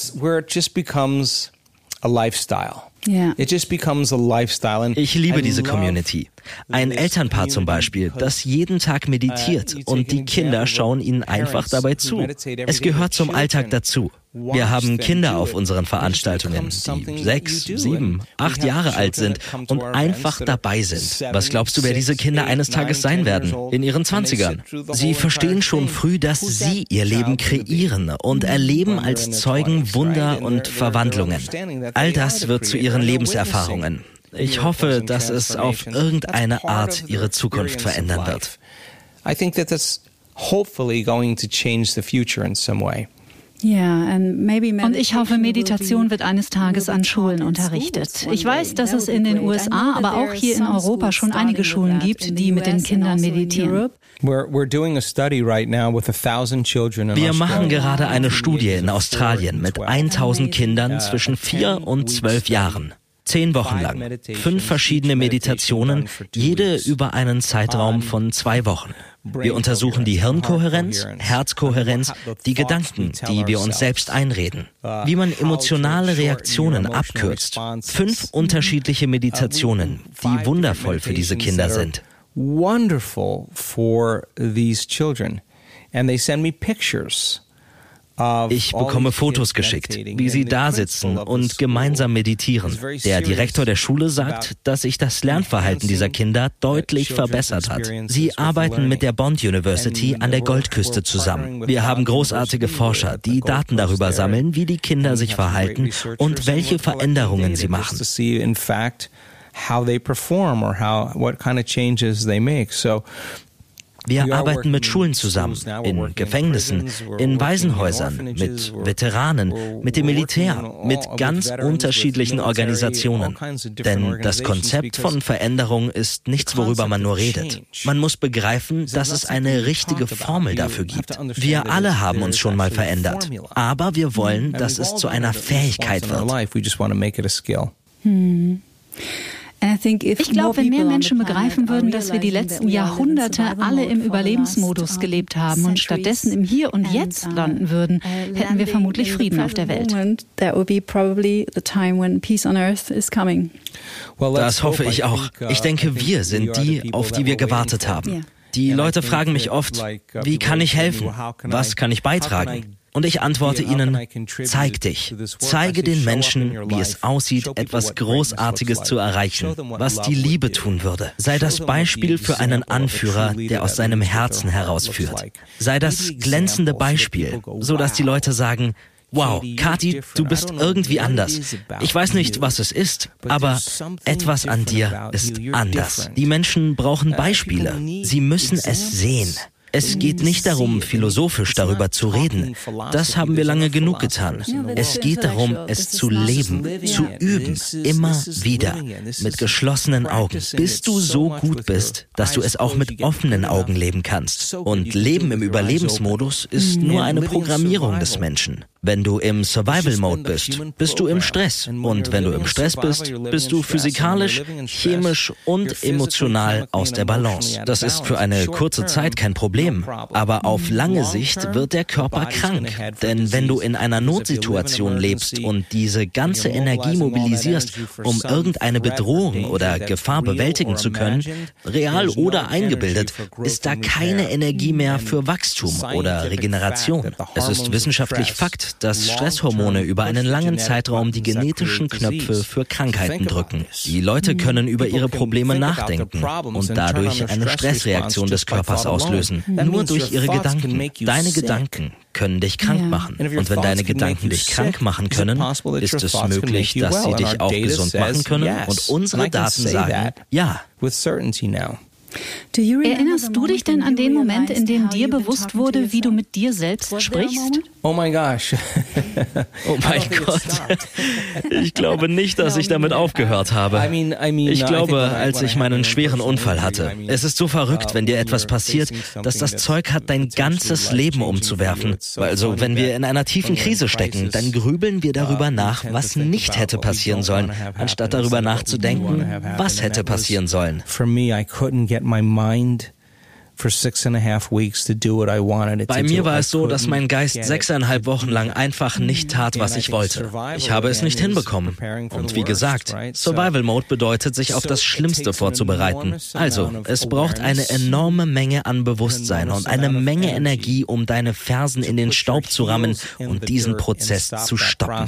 Ich liebe diese Community. Ein Elternpaar zum Beispiel, das jeden Tag meditiert uh, und die Kinder schauen ihnen einfach dabei zu. Es gehört zum Alltag dazu. Wir haben Kinder auf unseren Veranstaltungen, die sechs, sieben, acht Jahre alt sind und einfach dabei sind. Was glaubst du, wer diese Kinder eines Tages sein werden? In ihren Zwanzigern. Sie verstehen schon früh, dass sie ihr Leben kreieren und erleben als Zeugen Wunder und Verwandlungen. All das wird zu ihren Lebenserfahrungen. Ich hoffe, dass es auf irgendeine Art ihre Zukunft verändern wird. I think that that's hopefully going to change the future in some way. Und ich hoffe, Meditation wird eines Tages an Schulen unterrichtet. Ich weiß, dass es in den USA, aber auch hier in Europa schon einige Schulen gibt, die mit den Kindern also meditieren. Wir machen gerade eine Studie in Australien mit 1000 Kindern zwischen 4 und 12 Jahren. Zehn Wochen lang. Fünf verschiedene Meditationen, jede über einen Zeitraum von zwei Wochen. Wir untersuchen die Hirnkohärenz, Herzkohärenz, die Gedanken, die wir uns selbst einreden, wie man emotionale Reaktionen abkürzt. Fünf unterschiedliche Meditationen, die wundervoll für diese Kinder sind. Wonderful for these children. And they send me pictures ich bekomme Fotos geschickt, wie sie da sitzen und gemeinsam meditieren. Der Direktor der Schule sagt, dass sich das Lernverhalten dieser Kinder deutlich verbessert hat. Sie arbeiten mit der Bond University an der Goldküste zusammen. Wir haben großartige Forscher, die Daten darüber sammeln, wie die Kinder sich verhalten und welche Veränderungen sie machen. how they perform or how what kind of changes they make. So wir arbeiten mit Schulen zusammen, in Gefängnissen, in Waisenhäusern, mit Veteranen, mit dem Militär, mit ganz unterschiedlichen Organisationen. Denn das Konzept von Veränderung ist nichts, worüber man nur redet. Man muss begreifen, dass es eine richtige Formel dafür gibt. Wir alle haben uns schon mal verändert, aber wir wollen, dass es zu einer Fähigkeit wird. Hm. Ich glaube, wenn mehr Menschen begreifen würden, dass wir die letzten Jahrhunderte alle im Überlebensmodus gelebt haben und stattdessen im Hier und Jetzt landen würden, hätten wir vermutlich Frieden auf der Welt. Das hoffe ich auch. Ich denke, wir sind die, auf die wir gewartet haben. Die Leute fragen mich oft, wie kann ich helfen? Was kann ich beitragen? Und ich antworte ihnen, zeig dich, zeige den Menschen, wie es aussieht, etwas Großartiges zu erreichen, was die Liebe tun würde. Sei das Beispiel für einen Anführer, der aus seinem Herzen herausführt. Sei das glänzende Beispiel, so dass die Leute sagen, Wow, Kati, du bist irgendwie anders. Ich weiß nicht, was es ist, aber etwas an dir ist anders. Die Menschen brauchen Beispiele. Sie müssen es sehen. Es geht nicht darum, philosophisch darüber zu reden. Das haben wir lange genug getan. Es geht darum, es zu leben, zu üben, immer wieder, mit geschlossenen Augen, bis du so gut bist, dass du es auch mit offenen Augen leben kannst. Und Leben im Überlebensmodus ist nur eine Programmierung des Menschen. Wenn du im Survival Mode bist, bist du im Stress. Und wenn du im Stress bist, bist du physikalisch, chemisch und emotional aus der Balance. Das ist für eine kurze Zeit kein Problem. Aber auf lange Sicht wird der Körper krank. Denn wenn du in einer Notsituation lebst und diese ganze Energie mobilisierst, um irgendeine Bedrohung oder Gefahr bewältigen zu können, real oder eingebildet, ist da keine Energie mehr für Wachstum oder Regeneration. Es ist wissenschaftlich Fakt, dass Stresshormone über einen langen Zeitraum die genetischen Knöpfe für Krankheiten drücken. Die Leute können über ihre Probleme nachdenken und dadurch eine Stressreaktion des Körpers auslösen. Nur durch ihre Gedanken. Deine Gedanken können dich krank machen. Und wenn deine Gedanken dich krank machen können, ist es möglich, dass sie dich auch gesund machen können. Und unsere Daten sagen, ja. Erinnerst du dich denn an den Moment, in dem dir bewusst wurde, wie du mit dir selbst sprichst? Oh my gosh. oh mein Gott. Ich glaube nicht, dass ich damit aufgehört habe. Ich glaube, als ich meinen schweren Unfall hatte. Es ist so verrückt, wenn dir etwas passiert, dass das Zeug hat, dein ganzes Leben umzuwerfen. Also, wenn wir in einer tiefen Krise stecken, dann grübeln wir darüber nach, was nicht hätte passieren sollen, anstatt darüber nachzudenken, was hätte passieren sollen. For me, I couldn't get my mind Bei mir war es so, dass mein Geist sechseinhalb Wochen lang einfach nicht tat, was ich wollte. Ich habe es nicht hinbekommen. Und wie gesagt, Survival Mode bedeutet, sich auf das Schlimmste vorzubereiten. Also, es braucht eine enorme Menge an Bewusstsein und eine Menge Energie, um deine Fersen in den Staub zu rammen und diesen Prozess zu stoppen.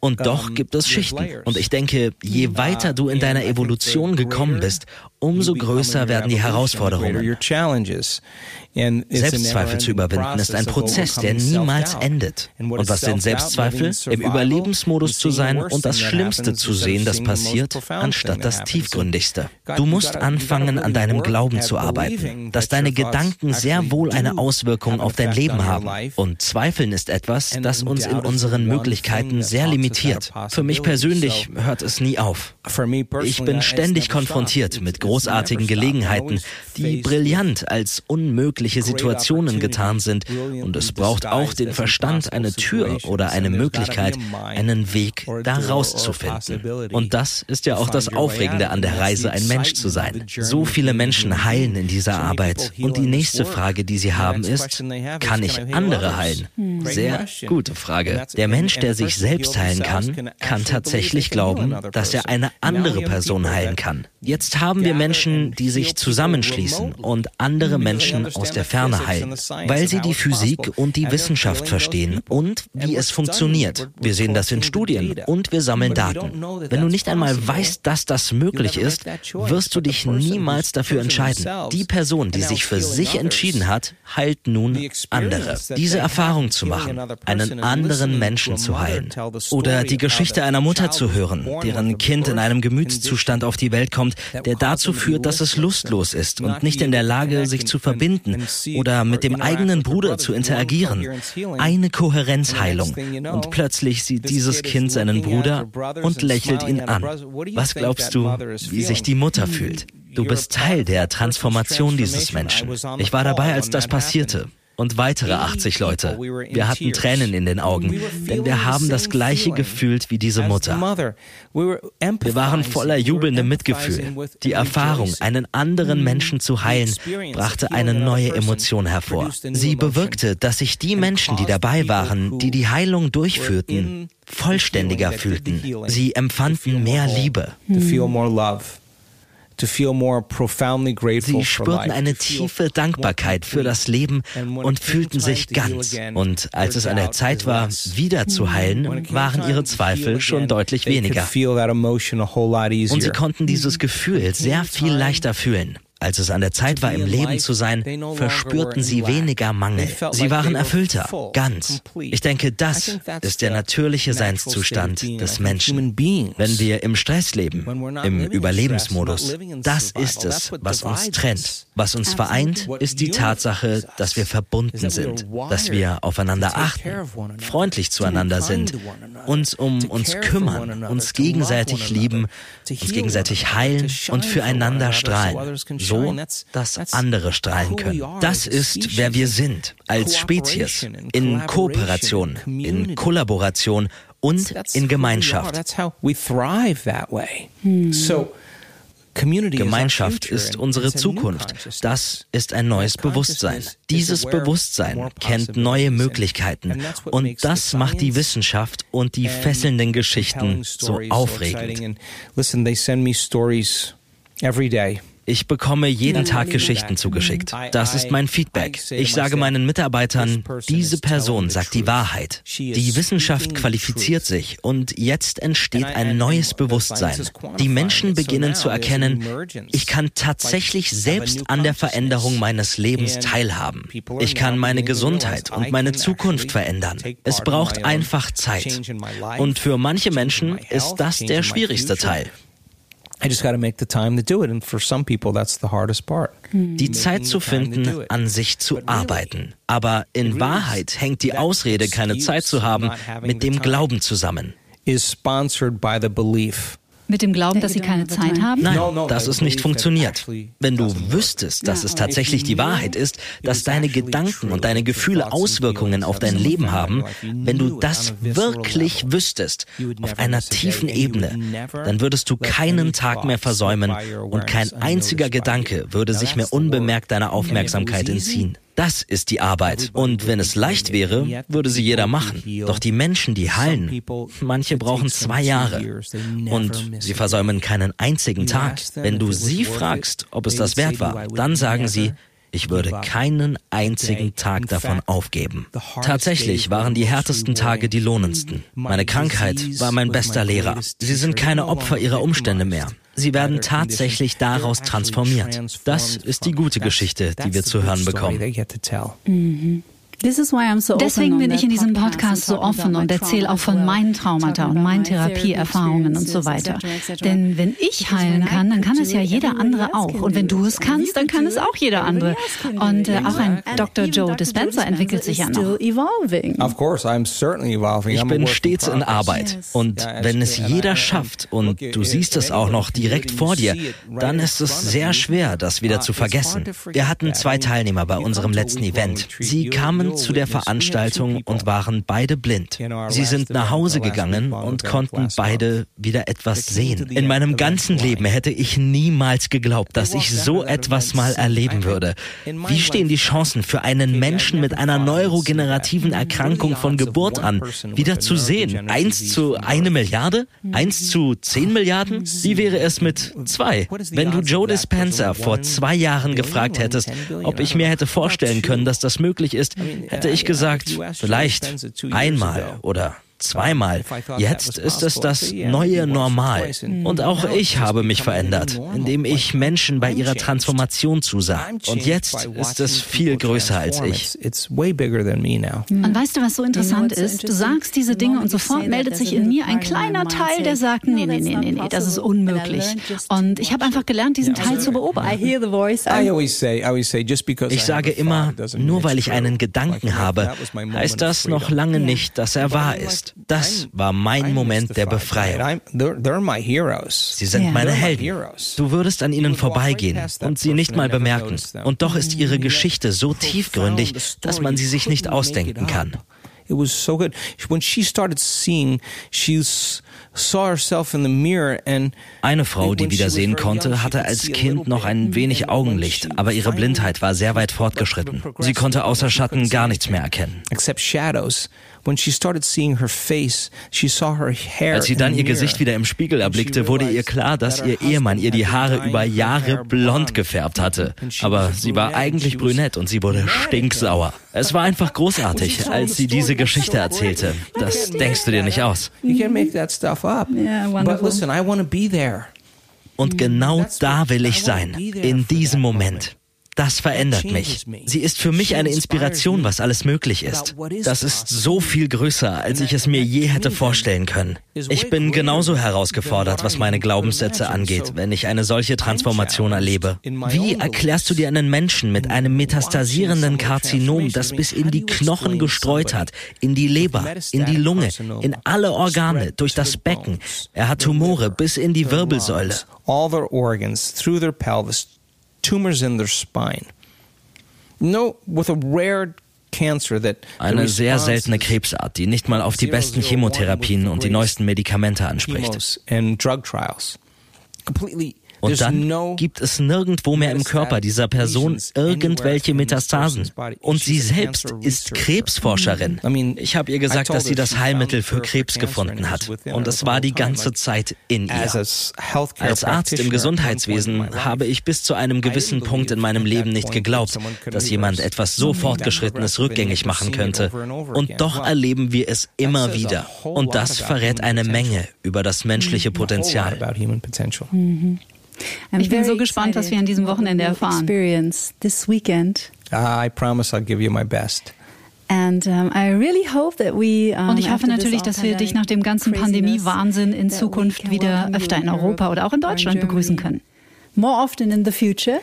Und doch gibt es Schichten. Und ich denke, je weiter du in deiner Evolution gekommen bist, umso größer werden die Herausforderungen. Selbstzweifel zu überwinden ist ein Prozess, der niemals endet. Und was sind Selbstzweifel? Im Überlebensmodus zu sein und das Schlimmste zu sehen, das passiert, anstatt das Tiefgründigste. Du musst anfangen, an deinem Glauben zu arbeiten, dass deine Gedanken sehr wohl eine Auswirkung auf dein Leben haben. Und Zweifeln ist etwas, das uns in unseren Möglichkeiten sehr limitiert. Für mich persönlich hört es nie auf. Ich bin ständig konfrontiert mit großartigen Gelegenheiten, die brillant als unmögliche Situationen getan sind. Und es braucht auch den Verstand, eine Tür oder eine Möglichkeit, einen Weg da rauszufinden. Und das ist ja auch das Aufregende an der Reise, ein Mensch zu sein. So viele Menschen heilen in dieser Arbeit. Und die nächste Frage, die sie haben, ist, kann ich andere heilen? Sehr gute Frage. Der Mensch, der sich selbst heilen kann, kann tatsächlich glauben, dass er eine andere Person heilen kann. Jetzt haben wir Menschen, die sich zusammenschließen und andere Menschen aus der Ferne heilen, weil sie die Physik und die Wissenschaft verstehen und wie es funktioniert. Wir sehen das in Studien und wir sammeln Daten. Wenn du nicht einmal weißt, dass das möglich ist, wirst du dich niemals dafür entscheiden. Die Person, die sich für sich entschieden hat, heilt nun andere. Diese Erfahrung zu machen, einen anderen Menschen zu heilen. Oder die Geschichte einer Mutter zu hören, deren Kind in einem Gemütszustand auf die Welt kommt, der dazu führt, dass es lustlos ist und nicht in der Lage, sich zu verbinden oder mit dem eigenen Bruder zu interagieren. Eine Kohärenzheilung. Und plötzlich sieht dieses Kind seinen Bruder und lächelt ihn an. Was glaubst du, wie sich die Mutter fühlt? Du bist Teil der Transformation dieses Menschen. Ich war dabei, als das passierte und weitere 80 Leute. Wir hatten Tränen in den Augen, denn wir haben das gleiche gefühlt wie diese Mutter. Wir waren voller jubelndem Mitgefühl. Die Erfahrung, einen anderen Menschen zu heilen, brachte eine neue Emotion hervor. Sie bewirkte, dass sich die Menschen, die dabei waren, die die Heilung durchführten, vollständiger fühlten. Sie empfanden mehr Liebe. Sie spürten eine tiefe Dankbarkeit für das Leben und fühlten sich ganz. Und als es an der Zeit war, wieder zu heilen, waren ihre Zweifel schon deutlich weniger. Und sie konnten dieses Gefühl sehr viel leichter fühlen. Als es an der Zeit war, im Leben zu sein, verspürten sie weniger Mangel. Sie waren erfüllter, ganz. Ich denke, das ist der natürliche Seinszustand des Menschen. Wenn wir im Stress leben, im Überlebensmodus, das ist es, was uns trennt. Was uns vereint, ist die Tatsache, dass wir verbunden sind, dass wir aufeinander achten, freundlich zueinander sind, uns um uns kümmern, uns gegenseitig lieben, uns gegenseitig heilen und füreinander strahlen so, dass andere strahlen können. Das ist, wer wir sind, als Spezies, in Kooperation, in Kollaboration und in Gemeinschaft. Gemeinschaft ist unsere Zukunft. Das ist ein neues Bewusstsein. Dieses Bewusstsein kennt neue Möglichkeiten. Und das macht die Wissenschaft und die fesselnden Geschichten so aufregend. Ich bekomme jeden Tag Geschichten zugeschickt. Das ist mein Feedback. Ich sage meinen Mitarbeitern, diese Person sagt die Wahrheit. Die Wissenschaft qualifiziert sich und jetzt entsteht ein neues Bewusstsein. Die Menschen beginnen zu erkennen, ich kann tatsächlich selbst an der Veränderung meines Lebens teilhaben. Ich kann meine Gesundheit und meine Zukunft verändern. Es braucht einfach Zeit. Und für manche Menschen ist das der schwierigste Teil. Die Zeit zu finden, an sich zu arbeiten. Aber in Wahrheit hängt die Ausrede, keine Zeit zu haben, mit dem Glauben zusammen. Is sponsored by the belief Mit dem Glauben, dass sie keine Zeit haben? Nein, dass es nicht funktioniert. Wenn du wüsstest, dass es tatsächlich die Wahrheit ist, dass deine Gedanken und deine Gefühle Auswirkungen auf dein Leben haben, wenn du das wirklich wüsstest, auf einer tiefen Ebene, dann würdest du keinen Tag mehr versäumen und kein einziger Gedanke würde sich mehr unbemerkt deiner Aufmerksamkeit entziehen. Das ist die Arbeit. Und wenn es leicht wäre, würde sie jeder machen. Doch die Menschen, die heilen, manche brauchen zwei Jahre. Und sie versäumen keinen einzigen Tag. Wenn du sie fragst, ob es das wert war, dann sagen sie, ich würde keinen einzigen Tag davon aufgeben. Tatsächlich waren die härtesten Tage die lohnendsten. Meine Krankheit war mein bester Lehrer. Sie sind keine Opfer ihrer Umstände mehr. Sie werden tatsächlich daraus transformiert. Das ist die gute Geschichte, die wir zu hören bekommen. Mhm. Deswegen bin ich in diesem Podcast so offen und erzähle auch von meinen Traumata und meinen Therapieerfahrungen und so weiter. Denn wenn ich heilen kann, dann kann es ja jeder andere auch. Und wenn du es kannst, dann kann es auch jeder andere. Und äh, auch ein Dr. Joe Dispenza entwickelt sich ja noch. Ich bin stets in Arbeit. Und wenn es jeder schafft und du siehst es auch noch direkt vor dir, dann ist es sehr schwer, das wieder zu vergessen. Wir hatten zwei Teilnehmer bei unserem letzten Event. Sie kamen zu der Veranstaltung und waren beide blind. Sie sind nach Hause gegangen und konnten beide wieder etwas sehen. In meinem ganzen Leben hätte ich niemals geglaubt, dass ich so etwas mal erleben würde. Wie stehen die Chancen für einen Menschen mit einer neurogenerativen Erkrankung von Geburt an, wieder zu sehen? Eins zu eine Milliarde? Eins zu zehn Milliarden? Wie wäre es mit zwei? Wenn du Joe Dispenza vor zwei Jahren gefragt hättest, ob ich mir hätte vorstellen können, dass das möglich ist, hätte ich gesagt, vielleicht einmal oder zweimal. Jetzt ist es das neue Normal. Und auch ich habe mich verändert, indem ich Menschen bei ihrer Transformation zusah. Und jetzt ist es viel größer als ich. Und weißt du, was so interessant ist? Du sagst diese Dinge und sofort meldet sich in mir ein kleiner Teil, der sagt, nee, nee, nee, nee, nee, das ist unmöglich. Und ich habe einfach gelernt, diesen Teil zu beobachten. Ich sage immer, nur weil ich einen Gedanken habe, heißt das noch lange nicht, dass er wahr ist. Das war mein Moment der Befreiung. Sie sind meine Helden. Du würdest an ihnen vorbeigehen und sie nicht mal bemerken. Und doch ist ihre Geschichte so tiefgründig, dass man sie sich nicht ausdenken kann. It was so good. When she started seeing, she saw herself in the mirror and Eine Frau, die wieder sehen konnte, hatte als Kind noch ein wenig Augenlicht, aber ihre Blindheit war sehr weit fortgeschritten. Sie konnte außer Schatten gar nichts mehr erkennen. Except shadows. Als sie dann ihr Gesicht wieder im Spiegel erblickte, wurde ihr klar, dass ihr Ehemann ihr die Haare über Jahre blond gefärbt hatte. Aber sie war eigentlich brünett und sie wurde stinksauer. Es war einfach großartig, als sie diese Geschichte erzählte. Das denkst du dir nicht aus. Und genau da will ich sein, in diesem Moment. Das verändert mich. Sie ist für mich eine Inspiration, was alles möglich ist. Das ist so viel größer, als ich es mir je hätte vorstellen können. Ich bin genauso herausgefordert, was meine Glaubenssätze angeht, wenn ich eine solche Transformation erlebe. Wie erklärst du dir einen Menschen mit einem metastasierenden Karzinom, das bis in die Knochen gestreut hat, in die Leber, in die Lunge, in alle Organe, durch das Becken? Er hat Tumore bis in die Wirbelsäule. All their organs through their pelvis tumors in their spine. No, with a rare eine sehr seltene Krebsart, die nicht mal auf die besten Chemotherapien und die neuesten Medikamente anspricht. Und dann gibt es nirgendwo mehr im Körper dieser Person irgendwelche Metastasen. Und sie selbst ist Krebsforscherin. Ich habe ihr gesagt, dass sie das Heilmittel für Krebs gefunden hat. Und es war die ganze Zeit in ihr. Als Arzt im Gesundheitswesen habe ich bis zu einem gewissen Punkt in meinem Leben nicht geglaubt, dass jemand etwas so Fortgeschrittenes rückgängig machen könnte. Und doch erleben wir es immer wieder. Und das verrät eine Menge über das menschliche Potenzial. Mhm. I'm ich bin so gespannt, was wir an diesem Wochenende erfahren. This weekend. I promise I'll give you my best. And, um, I really hope that we, um, Und ich hoffe natürlich, dass wir dich nach dem ganzen Pandemie-Wahnsinn in Zukunft wieder öfter in Europa oder auch in Deutschland begrüßen können. More often in the future.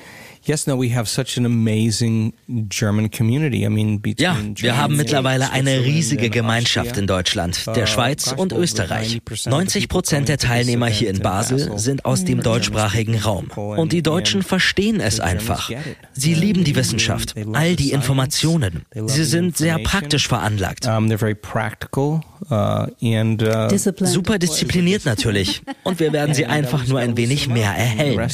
Yes, no, we have such an amazing German community. I mean, ja, wir haben mittlerweile eine riesige Gemeinschaft in Deutschland, der uh, Schweiz und Österreich. 90 Prozent der Teilnehmer hier in Basel sind aus dem deutschsprachigen Raum. Und die Deutschen verstehen es einfach. Sie lieben die Wissenschaft, all die Informationen. Sie sind sehr praktisch veranlagt. Uh, uh, Super diszipliniert natürlich. Und wir werden sie einfach nur ein wenig mehr erhellen.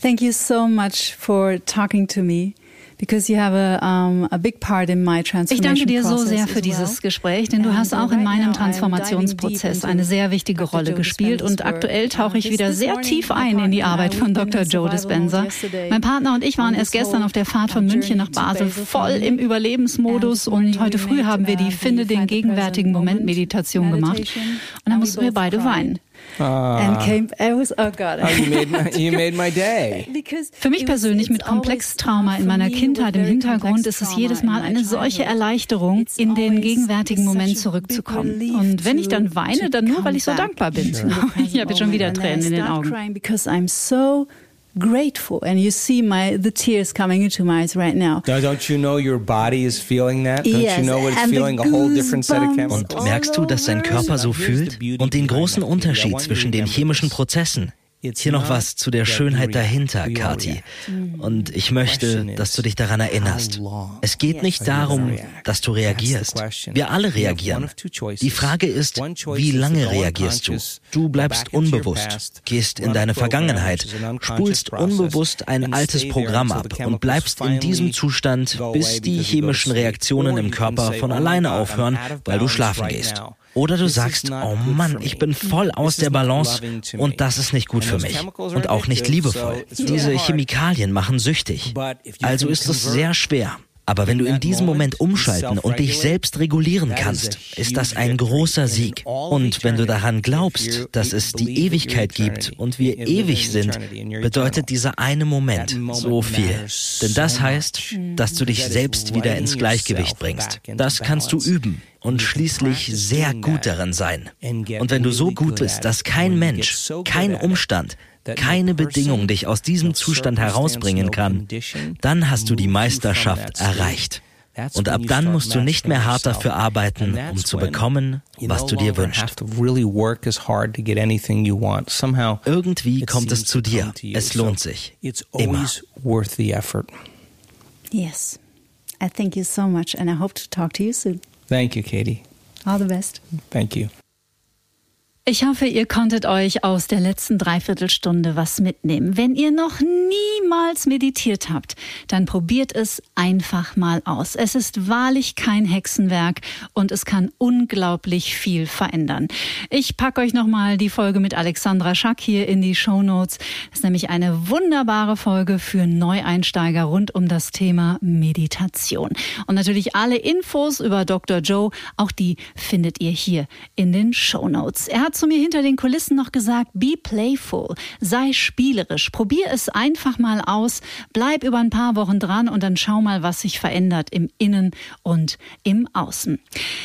Thank you so much for talking to me. Because you have a, um, a big part in my ich danke dir so sehr für dieses Gespräch, denn du hast auch in meinem Transformationsprozess eine sehr wichtige Rolle gespielt und aktuell tauche ich wieder sehr tief ein in die Arbeit von Dr. Joe Dispenza. Mein Partner und ich waren erst gestern auf der Fahrt von München nach Basel voll im Überlebensmodus und heute früh haben wir die Finde den gegenwärtigen Moment Meditation gemacht und da mussten wir beide weinen. And came, I was, oh God. Oh, you made my, you made my day. Für mich persönlich mit Komplextrauma in meiner Kindheit im Hintergrund ist es jedes Mal eine solche Erleichterung, in den gegenwärtigen Moment zurückzukommen. Und wenn ich dann weine, dann nur, weil ich so dankbar bin. Ich habe schon wieder Tränen in den Augen grateful and you see my the tears coming into my eyes right now. Don't you know your body is feeling that? Don't yes. you know what it's and feeling a whole different set of chemicals? Und merkst du, dass dein Körper so fühlt und den großen Unterschied zwischen den chemischen Prozessen? Hier noch was zu der Schönheit dahinter, Kati. Und ich möchte, dass du dich daran erinnerst. Es geht nicht darum, dass du reagierst. Wir alle reagieren. Die Frage ist, wie lange reagierst du? Du bleibst unbewusst, gehst in deine Vergangenheit, spulst unbewusst ein altes Programm ab und bleibst in diesem Zustand, bis die chemischen Reaktionen im Körper von alleine aufhören, weil du schlafen gehst. Oder du sagst, oh Mann, ich bin voll aus der Balance und das ist nicht gut für mich und auch nicht liebevoll. Diese Chemikalien machen süchtig. Also ist es sehr schwer. Aber wenn du in diesem Moment umschalten und dich selbst regulieren kannst, ist das ein großer Sieg. Und wenn du daran glaubst, dass es die Ewigkeit gibt und wir ewig sind, bedeutet dieser eine Moment so viel. Denn das heißt, dass du dich selbst wieder ins Gleichgewicht bringst. Das kannst du üben und schließlich sehr gut darin sein. Und wenn du so gut bist, dass kein Mensch, kein Umstand, keine Bedingung dich aus diesem Zustand herausbringen kann, dann hast du die Meisterschaft erreicht. Und ab dann musst du nicht mehr hart dafür arbeiten, um zu bekommen, was du dir wünschst. Irgendwie kommt es zu dir. Es lohnt sich. Immer. Yes. I thank you so much and I hope to talk to you soon. Thank you, Katie. All the best. Thank you. Ich hoffe, ihr konntet euch aus der letzten Dreiviertelstunde was mitnehmen. Wenn ihr noch niemals meditiert habt, dann probiert es einfach mal aus. Es ist wahrlich kein Hexenwerk und es kann unglaublich viel verändern. Ich packe euch nochmal die Folge mit Alexandra Schack hier in die Show Notes. Das ist nämlich eine wunderbare Folge für Neueinsteiger rund um das Thema Meditation. Und natürlich alle Infos über Dr. Joe, auch die findet ihr hier in den Show Notes. Er hat zu mir hinter den Kulissen noch gesagt, be playful, sei spielerisch, probier es einfach mal aus, bleib über ein paar Wochen dran und dann schau mal, was sich verändert im Innen und im Außen.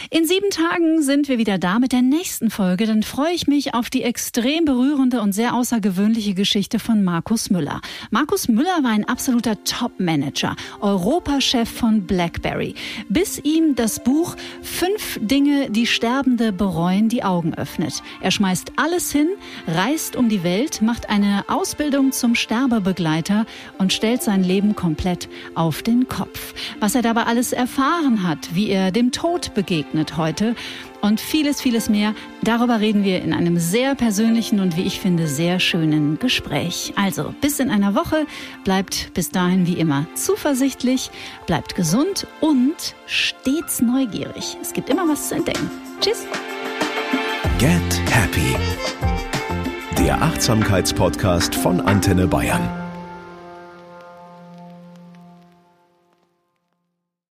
In sieben Tagen sind wir wieder da mit der nächsten Folge. Dann freue ich mich auf die extrem berührende und sehr außergewöhnliche Geschichte von Markus Müller. Markus Müller war ein absoluter Top-Manager, Europachef von BlackBerry, bis ihm das Buch Fünf Dinge, die Sterbende bereuen, die Augen öffnet. Er schmeißt alles hin, reist um die Welt, macht eine Ausbildung zum Sterbebegleiter und stellt sein Leben komplett auf den Kopf. Was er dabei alles erfahren hat, wie er dem Tod begegnet heute und vieles, vieles mehr. Darüber reden wir in einem sehr persönlichen und wie ich finde sehr schönen Gespräch. Also bis in einer Woche. Bleibt bis dahin wie immer zuversichtlich, bleibt gesund und stets neugierig. Es gibt immer was zu entdecken. Tschüss. Get Happy. Der Achtsamkeitspodcast von Antenne Bayern.